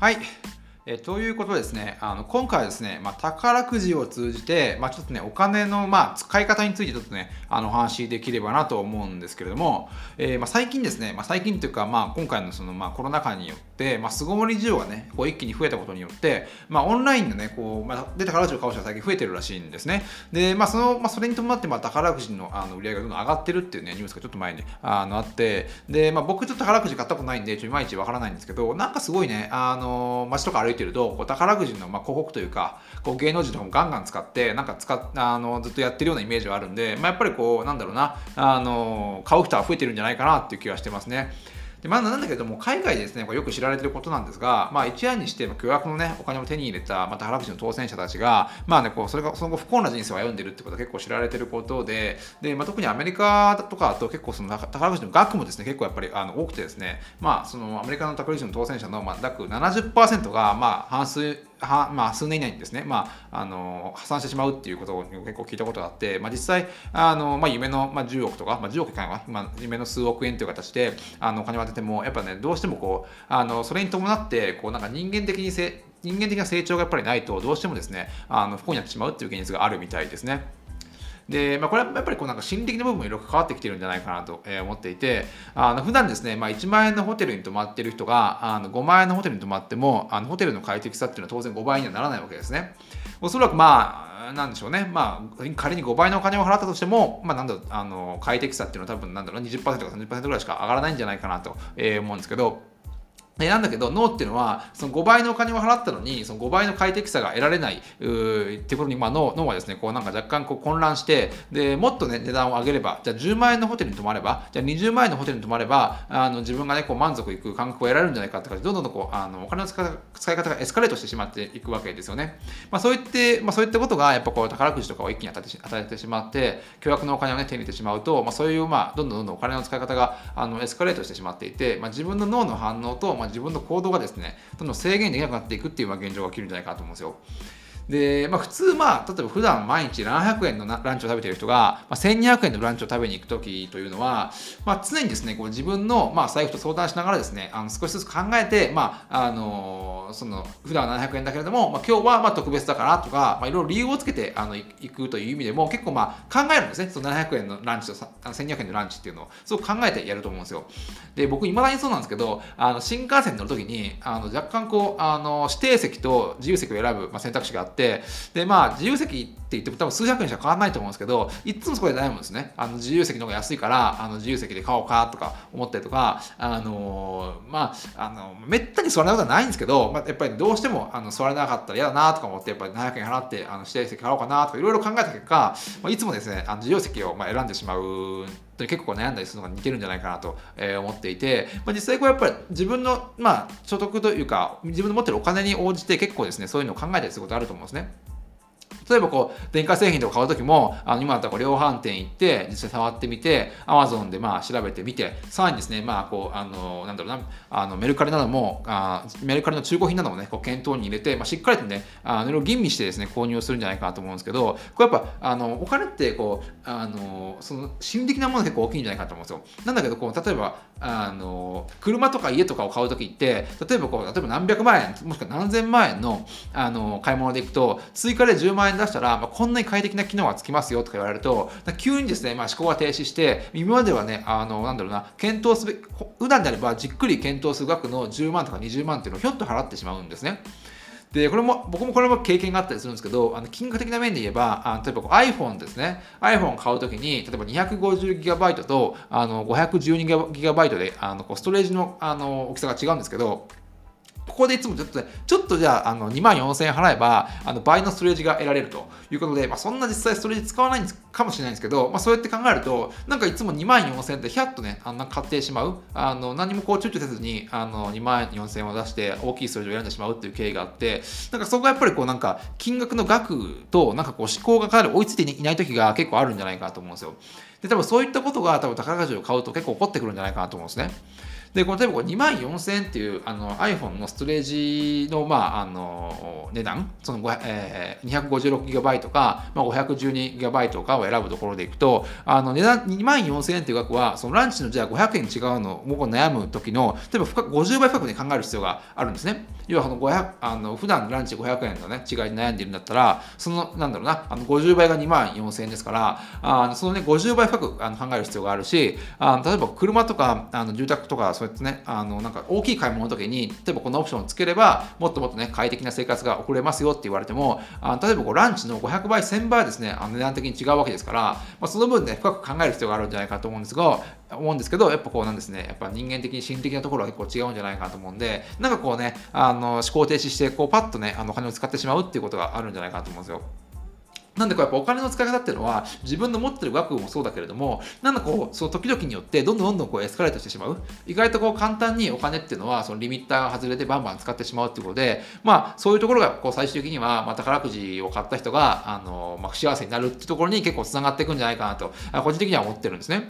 はい。えということですね、あの今回はですね、まあ、宝くじを通じて、まあ、ちょっとね、お金の、まあ、使い方についてちょっとね、あのお話できればなと思うんですけれども、えー、まあ、最近ですね、まあ、最近というか、まあ、今回のその、まあ、コロナ禍によって、まあ、巣ごもり需要がね、こう一気に増えたことによって、まあ、オンラインのね、こう、まあ、で宝くじを買う人が最近増えてるらしいんですね。で、まあ、その、まあ、それに伴って、まあ、宝くじのあの売り上げがどんどん上がってるっていうね、ニュースがちょっと前にあのあって、で、まあ、僕ちょっと宝くじ買ったことないんで、ちょいまいちわからないんですけど、なんかすごいね、あの、街とか歩いてると、こう宝くじの、まあ、広告というかこう芸能人とかもガンガン使ってなんか使あのずっとやってるようなイメージはあるんで、まあ、やっぱりこうなんだろうなあの買う人は増えてるんじゃないかなっていう気はしてますね。でまあ、なんだけども、海外ですね、よく知られてることなんですが、まあ、一夜にして、巨額のね、お金を手に入れた、また宝くじの当選者たちが、まあね、こう、それが、その後不幸な人生を歩んでるってことは結構知られてることで、で、まあ、特にアメリカとかと結構その宝くじの額もですね、結構やっぱりあの多くてですね、まあ、そのアメリカの宝くじの当選者の、まあ、約70%が、まあ、半数、はまあ、数年以内にですね、まあ、あの破産してしまうっていうことを結構聞いたことがあって、まあ、実際あの、まあ、夢の、まあ、10億とか、まあ、10億かな、まあ、夢の数億円という形であのお金を当ててもやっぱねどうしてもこうあのそれに伴ってこうなんか人間的にせ人間的な成長がやっぱりないとどうしてもですねあの不幸になってしまうっていう現実があるみたいですね。で、まあ、これはやっぱりこうなんか心理的な部分もいろいろ関わってきてるんじゃないかなと思っていて、あの普段ですね、まあ、1万円のホテルに泊まってる人があの5万円のホテルに泊まっても、あのホテルの快適さっていうのは当然5倍にはならないわけですね。おそらくまあ、なんでしょうね、まあ、仮に5倍のお金を払ったとしても、まあ、なんだあの快適さっていうのは多分なんだろう20%か30%ぐらいしか上がらないんじゃないかなと思うんですけど、なんだけど脳っていうのはその5倍のお金を払ったのにその5倍の快適さが得られないってことに、まあ、脳脳はですねこうなんか若干こう混乱してでもっと、ね、値段を上げればじゃあ10万円のホテルに泊まればじゃあ20万円のホテルに泊まればあの自分が、ね、こう満足いく感覚を得られるんじゃないかってどんどんどんこうあのお金の使い方がエスカレートしてしまっていくわけですよね。まあ、そういって、まあ、そういったことがやっぱこう宝くじとかを一気に与えて与えてしまって巨額のお金を、ね、手に入れてしまうと、まあ、そういう、まあ、どんどんどんどんお金の使い方があのエスカレートしてしまっていて、まあ、自分の脳の反応と、まあ、自分の行動がですねどんどん制限できなくなっていくっていう現状が起きるんじゃないかと思うんですよ。で、まあ、普通、まあ、例えば普段毎日700円のランチを食べている人が、まあ、1200円のランチを食べに行くときというのは、まあ、常にですね、こう自分の、まあ、財布と相談しながらですね、あの少しずつ考えて、まあ、あのその普段は700円だけれども、まあ、今日はまあ特別だからとか、まあ、いろいろ理由をつけてあの行くという意味でも結構まあ考えるんですね。その700円のランチと1200円のランチっていうのをすごく考えてやると思うんですよ。で、僕、いまだにそうなんですけど、あの新幹線に乗るときにあの若干こうあの指定席と自由席を選ぶ、まあ、選択肢があって、で、まあまあ、自由席って言っても多分数百円しか変わらないと思うんですけど、いつもそこで悩むんですね。あの自由席の方が安いから、あの自由席で買おうかとか思ったりとか、あのー、まあ、あの、めったに座らないことはないんですけど、まあ、やっぱりどうしてもあの座れなかったら嫌だなとか思って、やっぱり700円払ってあの指定席買おうかなとかいろいろ考えた結果、まあ、いつもですね、あの自由席をまあ選んでしまう結構悩んだりするのが似てるんじゃないかなと思っていて、まあ、実際こうやっぱり自分の、まあ、所得というか自分の持ってるお金に応じて結構ですねそういうのを考えたりすることあると思うんですね。例えばこう、電化製品とか買うときも、あの今だったらこう量販店行って、実際触ってみて、Amazon でまあ調べてみて、さらにですね、まあこう、あの、なんだろうな、あのメルカリなども、あメルカリの中古品などもね、こう検討に入れて、まあ、しっかりとね、あの吟味してですね、購入するんじゃないかなと思うんですけど、これやっぱ、あの、お金ってこう、あの、その心理的なものが結構大きいんじゃないかと思うんですよ。なんだけど、こう、例えば、あの、車とか家とかを買うときって、例えばこう、例えば何百万円、もしくは何千万円の、あの、買い物でいくと、追加で10万円出したら、まあ、こんなに快適な機能がつきますよとか言われると、急にですね、まあ、思考が停止して、今まではね、あの、なんだろうな、検討すべ普段であればじっくり検討する額の10万とか20万っていうのをひょっと払ってしまうんですね。で、これも、僕もこれも経験があったりするんですけど、あの金額的な面で言えば、あの例えば iPhone ですね。iPhone 買うときに、例えば 250GB とあの 512GB であのこうストレージのあの大きさが違うんですけど、ここでいつもちょっとね、ちょっとじゃあ、あの、2万4000円払えば、あの、倍のストレージが得られるということで、まあ、そんな実際ストレージ使わないかもしれないんですけど、まあ、そうやって考えると、なんかいつも2万4000円ってひゃっとね、あんな買ってしまう、あの、何もこう躊躇せずに、あの、2万4000円を出して大きいストレージを選んでしまうっていう経緯があって、なんかそこがやっぱりこうなんか、金額の額と、なんかこう思考がかなり追いついていない時が結構あるんじゃないかと思うんですよ。で、多分そういったことが多分宝くじを買うと結構起こってくるんじゃないかなと思うんですね。で、この例えば2万4000円っていうあの iPhone のストレージの,、まあ、あの値段、その、えー、256GB か、まあ、512GB かを選ぶところでいくと、あの値段2万4000円っていう額は、そのランチのじゃあ500円違うのを悩む時の、例えば50倍深くに考える必要があるんですね。要はその500あの普段ランチ500円の、ね、違いに悩んでいるんだったら、そのなんだろうな、あの50倍が2万4000円ですから、あのそのね、50倍深くあの考える必要があるし、あの例えば車とかあの住宅とか、そうやってね、あのなんか大きい買い物の時に、例えばこのオプションをつければ、もっともっとね、快適な生活が送れますよって言われても、あの例えばこうランチの500倍、1000倍ですね、あの値段的に違うわけですから、まあ、その分ね、深く考える必要があるんじゃないかと思うんですが、思うんですけど、やっぱこうなんですね、やっぱ人間的に心理的なところは結構違うんじゃないかなと思うんで、なんかこうね、あの思考停止して、こうパッとね、あのお金を使ってしまうっていうことがあるんじゃないかなと思うんですよ。なんでこうやっぱお金の使い方っていうのは自分の持ってる額もそうだけれどもなんだこうその時々によってどんどんどんどんこうエスカレートしてしまう意外とこう簡単にお金っていうのはそのリミッターが外れてバンバン使ってしまうっていうことでまあそういうところがこう最終的にはまあ宝くじを買った人があの、まあ、不幸せになるっていうところに結構つながっていくんじゃないかなと個人的には思ってるんですね。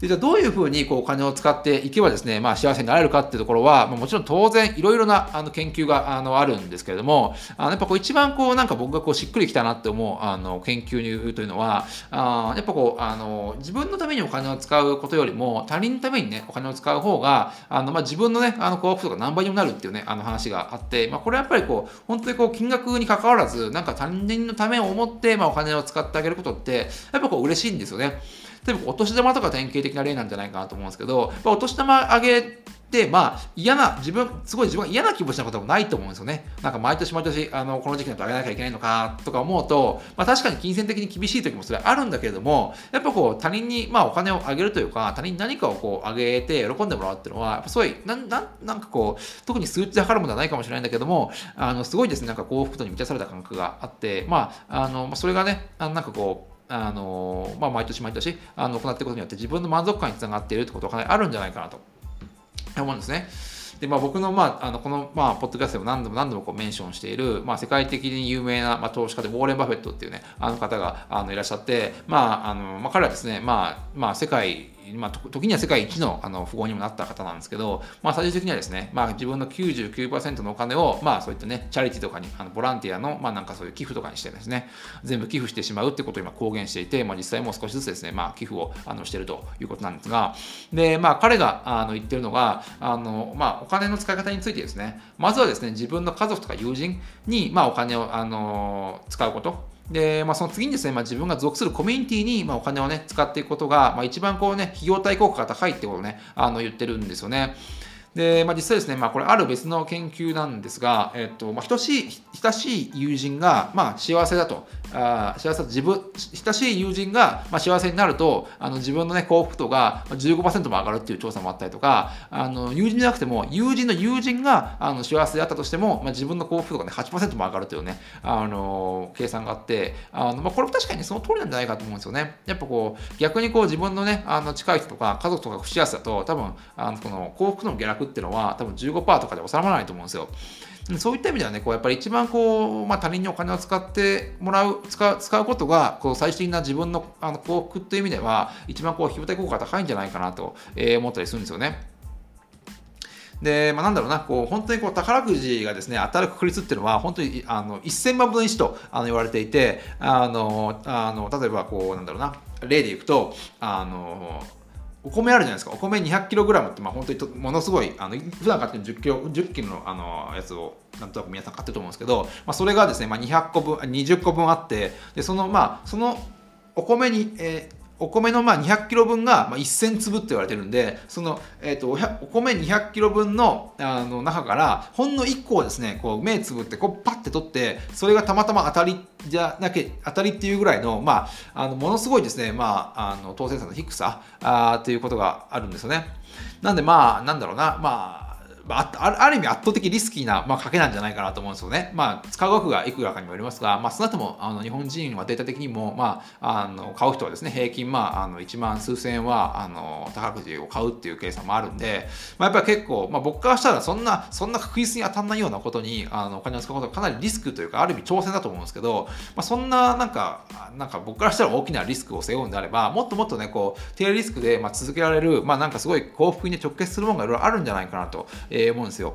でじゃあどういうふうにこうお金を使っていけばですね、まあ、幸せになれるかっていうところは、まあ、もちろん当然いろいろなあの研究があのあるんですけれどもあのやっぱこう一番こうなんか僕がこうしっくりきたなって思うあの研究というのはあやっぱこうあの自分のためにお金を使うことよりも他人のためにねお金を使う方があの、まあ、自分のねあの幸福度が何倍にもなるっていうねあの話があって、まあ、これはやっぱりこう本当にこう金額に関わらずなんか他人のためを思って、まあ、お金を使ってあげることってやっぱこう嬉しいんですよね。例えばお年玉とか典型的な例なんじゃないかなと思うんですけど、お年玉あげて、まあ、嫌な、自分、すごい自分が嫌な気持ちなこともないと思うんですよね。なんか毎年毎年、あの、この時期だとあげなきゃいけないのかとか思うと、まあ確かに金銭的に厳しい時もそれあるんだけれども、やっぱこう他人に、まあお金をあげるというか、他人に何かをこうあげて喜んでもらうっていうのは、やっぱすごい、なん、なん、なんかこう、特に数値で測るものはないかもしれないんだけども、あの、すごいですね、なんか幸福度に満たされた感覚があって、まあ、あの、それがね、あのなんかこう、あのまあ、毎年毎年あの行っていくことによって自分の満足感につながっているってことはかなりあるんじゃないかなと思うんですね。で、まあ、僕の,、まあ、あのこの、まあ、ポッドキャストでも何度も何度もこうメンションしている、まあ、世界的に有名な、まあ、投資家でウォーレン・バフェットっていうねあの方があのいらっしゃって、まああのまあ、彼はですね、まあまあ、世界まあ、時には世界一のあの富豪にもなった方なんですけど、まあ、最終的にはですね、まあ、自分の99%のお金を、まあ、そういったね、チャリティとかに、あのボランティアの、まあ、なんかそういう寄付とかにしてですね、全部寄付してしまうってことを今公言していて、まあ、実際もう少しずつですね、まあ、寄付をあのしてるということなんですが、で、まあ、彼があの言ってるのが、あのまあ、お金の使い方についてですね、まずはですね、自分の家族とか友人に、まあ、お金をあの使うこと、で、まあ、その次にですね、まあ、自分が属するコミュニティに、まあ、お金をね、使っていくことが、まあ、一番こうね、費用対効果が高いってことをね、あの言ってるんですよね。で、まあ、実際ですね、まあ、これある別の研究なんですが、えっとまあ、等しい親しい友人が、まあ、幸せだとあ幸せだと自分親しい友人が、まあ、幸せになるとあの自分の、ね、幸福度が15%も上がるっていう調査もあったりとかあの友人じゃなくても友人の友人があの幸せであったとしても、まあ、自分の幸福度が、ね、8%も上がるというねあの計算があってあの、まあ、これも確かにその通りなんじゃないかと思うんですよね。やっぱこう逆にこう自分のねあの近い人とか家族とか不幸せだと多分あのこの幸福度の下落っていうのは多分15%とかで収まらないと思うんですよ。そういった意味ではね、こうやっぱり一番こう、まあ、他人にお金を使ってもらう、使う使うことが、こう最終的な自分のあの幸福という意味では、一番こう、費用対効果が高いんじゃないかなと、えー、思ったりするんですよね。で、まあ、なんだろうな、こう、本当にこう、宝くじがですね、当たる確率っていうのは、本当に、あの、1000万分の1とあの言われていて、あの、あの、例えばこう、なんだろうな、例でいくと、あの、お米あるじゃないですか。お米 200kg ってまあ本当にとものすごい、あの普段買ってる 10kg, 10キロのあのやつをなんとなく皆さん買ってると思うんですけど、まあ、それがですね、まあ、200個分、20個分あって、でそのまあそのお米に、えーお米のまあ200キロ分がまあ1000粒って言われてるんで、その、えー、とお米200キロ分のあの中から、ほんの1個をですね、こう目つぶってこうパッて取って、それがたまたま当たりじゃなきゃ、当たりっていうぐらいの、まあ、あのものすごいですね、まあ、あの当選者の低さあということがあるんですよね。なんでまあ、なんだろうな、まあ、あある意味圧倒的リスキーな、まあ、賭けなんじゃないかなと思うんですよね。まあ、使う額がいくらかにもよりますが、まあ、少なくともあの日本人はデータ的にも、まあ、あの買う人はですね、平均、まあ、あの1万数千円はあの宝くじを買うっていう計算もあるんで、まあ、やっぱり結構、まあ、僕からしたらそんな、そんな確実に当たんないようなことにあのお金を使うことはかなりリスクというか、ある意味挑戦だと思うんですけど、まあ、そんな、なんか、なんか僕からしたら大きなリスクを背負うんであれば、もっともっとね、こう、低リスクで、まあ、続けられる、まあ、なんかすごい幸福に直結するものがいろいろあるんじゃないかなと、えー、思うんですよ。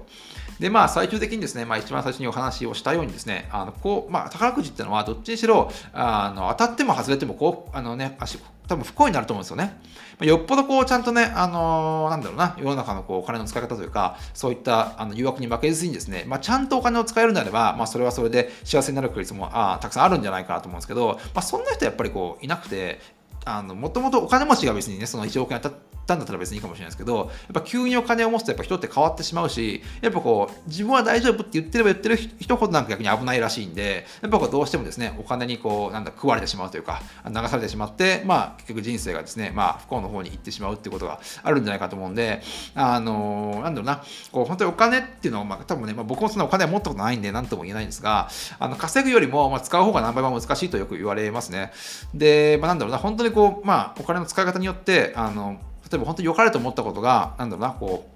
で、まあ、最終的にですね、まあ、一番最初にお話をしたようにですね、あのこうまあ、宝くじっていうのは、どっちにしろあの当たっても外れてもこうあの、ね、足多分不幸になると思うんですよね。よっぽどこうちゃんとね、あのー、なんだろうな、世の中のこうお金の使い方というか、そういったあの誘惑に負けずにですね、まあ、ちゃんとお金を使えるんであれば、まあ、それはそれで幸せになる確率もあたくさんあるんじゃないかなと思うんですけど、まあ、そんな人はやっぱりこういなくて、あのもともとお金持ちが別にね、その1億円当たったんだったら別にいいかもしれないですけど、やっぱ急にお金を持つとやっぱ人って変わってしまうし、やっぱこう、自分は大丈夫って言ってれば言ってる人ほどなんか逆に危ないらしいんで、やっぱこうどうしてもですね、お金にこう、なんだ、食われてしまうというか、流されてしまって、まあ結局人生がですね、まあ不幸の方に行ってしまうっていうことがあるんじゃないかと思うんで、あのー、なんだろうな、こう本当にお金っていうのは、まあ多分ね、まあ、僕もそんなお金は持ったことないんで何とも言えないんですが、あの稼ぐよりも、まあ、使う方が何倍も難しいとよく言われますね。で、まあ、なんだろうな、本当にこう、まあお金の使い方によって、あの、例えば本当に良かれと思ったことが、なんだろうな、こう、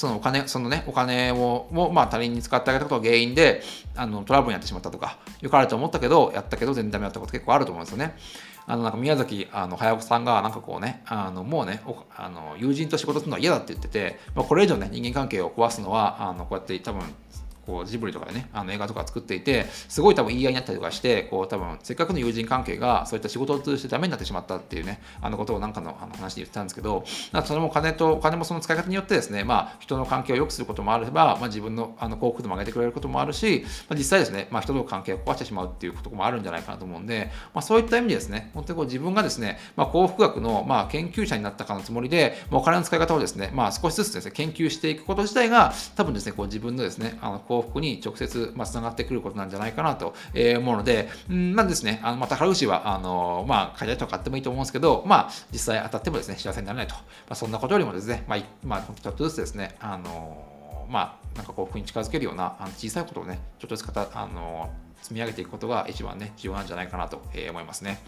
そのお金、そのね、お金を、もまあ、他人に使ってあげたことが原因で、あの、トラブルになってしまったとか、良かれと思ったけど、やったけど全然ダメだったこと結構あると思うんですよね。あの、なんか宮崎あの駿さんが、なんかこうね、あの、もうね、あの友人と仕事するのは嫌だって言ってて、まあ、これ以上ね、人間関係を壊すのは、あの、こうやって多分、こうジブリとかでねあの映画とか作っていてすごい多分言い合いになったりとかしてこう多分せっかくの友人関係がそういった仕事を通じてダメになってしまったっていうねあのことをなんかのあの話で言ってたんですけどそれも金とお金もその使い方によってですねまあ人の関係を良くすることもあれば、まあ、自分のあの幸福度も上げてくれることもあるし、まあ、実際ですね、まあ、人との関係を壊してしまうっていうこともあるんじゃないかなと思うんで、まあ、そういった意味でですね本当にこう自分がですね、まあ、幸福学のまあ研究者になったかのつもりで、まあ、お金の使い方をですね、まあ、少しずつですね研究していくこと自体が多分ですねこう自分のですねあの幸福に直接まあ、つながってくることなんじゃないかなと思うので、んまあですね、あのまあ、宝くじは、あのまあ、買いたいと買ってもいいと思うんですけど、まあ、実際当たってもですね、幸せにならないと。まあ、そんなことよりもですね、まあ、まあ、ちょっとずつですね、あのまあ、なんか幸福に近づけるようなあの小さいことをね、ちょっとずつかた、あの積み上げていくことが一番ね、重要なんじゃないかなと思いますね。